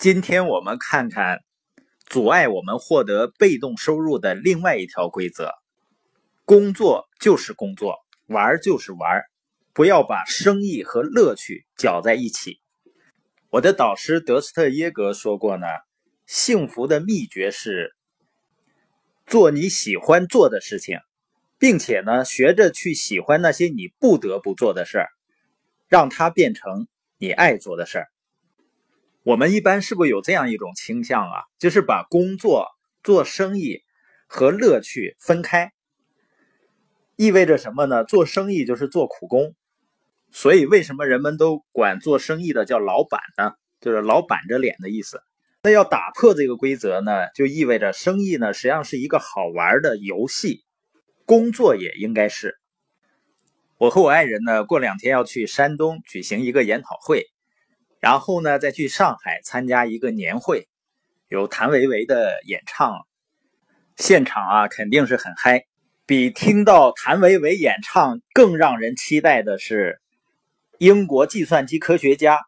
今天我们看看阻碍我们获得被动收入的另外一条规则：工作就是工作，玩就是玩，不要把生意和乐趣搅在一起。我的导师德斯特耶格说过呢，幸福的秘诀是做你喜欢做的事情，并且呢，学着去喜欢那些你不得不做的事儿，让它变成你爱做的事儿。我们一般是不是有这样一种倾向啊？就是把工作、做生意和乐趣分开，意味着什么呢？做生意就是做苦工，所以为什么人们都管做生意的叫老板呢？就是老板着脸的意思。那要打破这个规则呢，就意味着生意呢实际上是一个好玩的游戏，工作也应该是。我和我爱人呢，过两天要去山东举行一个研讨会。然后呢，再去上海参加一个年会，有谭维维的演唱，现场啊肯定是很嗨。比听到谭维维演唱更让人期待的是，英国计算机科学家、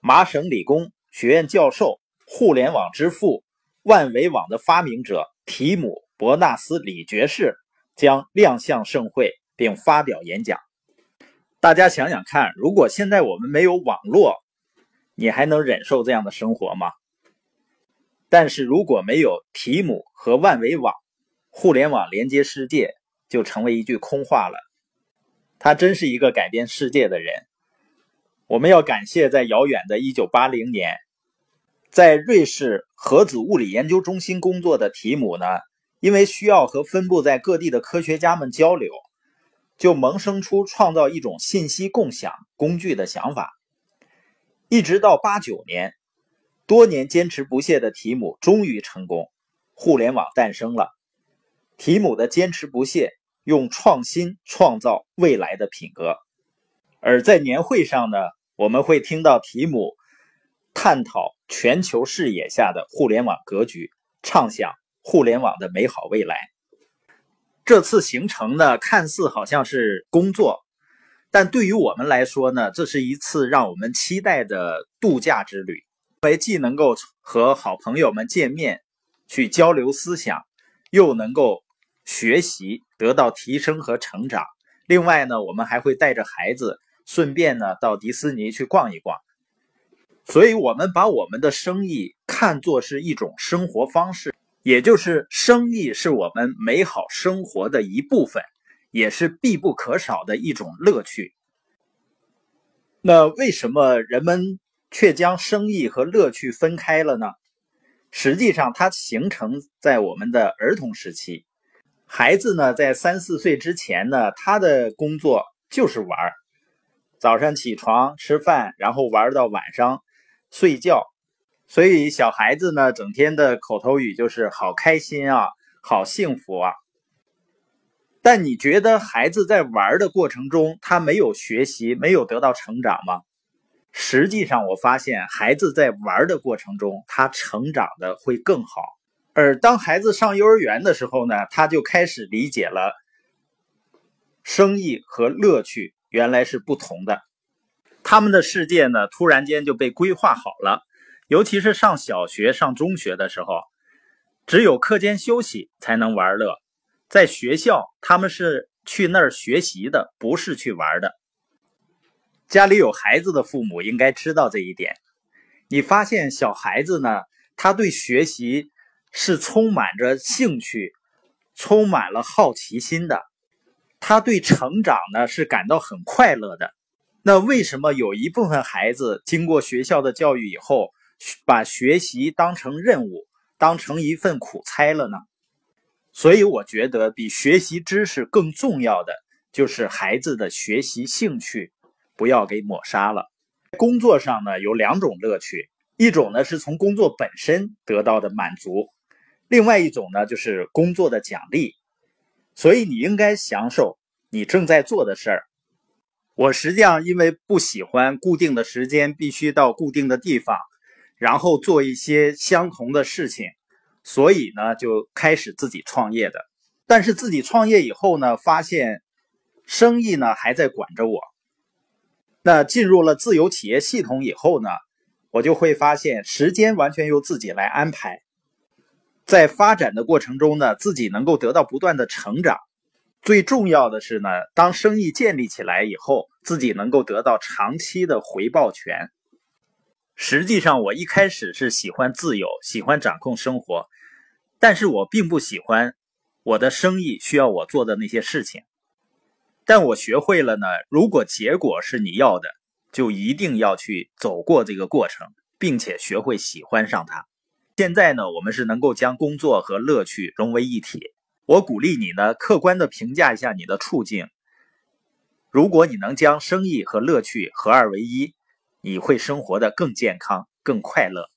麻省理工学院教授、互联网之父、万维网的发明者提姆·伯纳斯李爵士将亮相盛会并发表演讲。大家想想看，如果现在我们没有网络，你还能忍受这样的生活吗？但是如果没有提姆和万维网，互联网连接世界就成为一句空话了。他真是一个改变世界的人。我们要感谢在遥远的1980年，在瑞士核子物理研究中心工作的提姆呢，因为需要和分布在各地的科学家们交流，就萌生出创造一种信息共享工具的想法。一直到八九年，多年坚持不懈的提姆终于成功，互联网诞生了。提姆的坚持不懈，用创新创造未来的品格。而在年会上呢，我们会听到提姆探讨全球视野下的互联网格局，畅想互联网的美好未来。这次行程呢，看似好像是工作。但对于我们来说呢，这是一次让我们期待的度假之旅，因为既能够和好朋友们见面，去交流思想，又能够学习，得到提升和成长。另外呢，我们还会带着孩子，顺便呢到迪士尼去逛一逛。所以，我们把我们的生意看作是一种生活方式，也就是生意是我们美好生活的一部分。也是必不可少的一种乐趣。那为什么人们却将生意和乐趣分开了呢？实际上，它形成在我们的儿童时期。孩子呢，在三四岁之前呢，他的工作就是玩儿，早上起床吃饭，然后玩到晚上睡觉。所以，小孩子呢，整天的口头语就是“好开心啊，好幸福啊”。但你觉得孩子在玩的过程中，他没有学习，没有得到成长吗？实际上，我发现孩子在玩的过程中，他成长的会更好。而当孩子上幼儿园的时候呢，他就开始理解了生意和乐趣原来是不同的。他们的世界呢，突然间就被规划好了。尤其是上小学、上中学的时候，只有课间休息才能玩乐。在学校，他们是去那儿学习的，不是去玩的。家里有孩子的父母应该知道这一点。你发现小孩子呢，他对学习是充满着兴趣，充满了好奇心的。他对成长呢是感到很快乐的。那为什么有一部分孩子经过学校的教育以后，把学习当成任务，当成一份苦差了呢？所以我觉得，比学习知识更重要的就是孩子的学习兴趣，不要给抹杀了。工作上呢有两种乐趣，一种呢是从工作本身得到的满足，另外一种呢就是工作的奖励。所以你应该享受你正在做的事儿。我实际上因为不喜欢固定的时间，必须到固定的地方，然后做一些相同的事情。所以呢，就开始自己创业的。但是自己创业以后呢，发现生意呢还在管着我。那进入了自由企业系统以后呢，我就会发现时间完全由自己来安排。在发展的过程中呢，自己能够得到不断的成长。最重要的是呢，当生意建立起来以后，自己能够得到长期的回报权。实际上，我一开始是喜欢自由，喜欢掌控生活，但是我并不喜欢我的生意需要我做的那些事情。但我学会了呢，如果结果是你要的，就一定要去走过这个过程，并且学会喜欢上它。现在呢，我们是能够将工作和乐趣融为一体。我鼓励你呢，客观的评价一下你的处境。如果你能将生意和乐趣合二为一，你会生活的更健康、更快乐。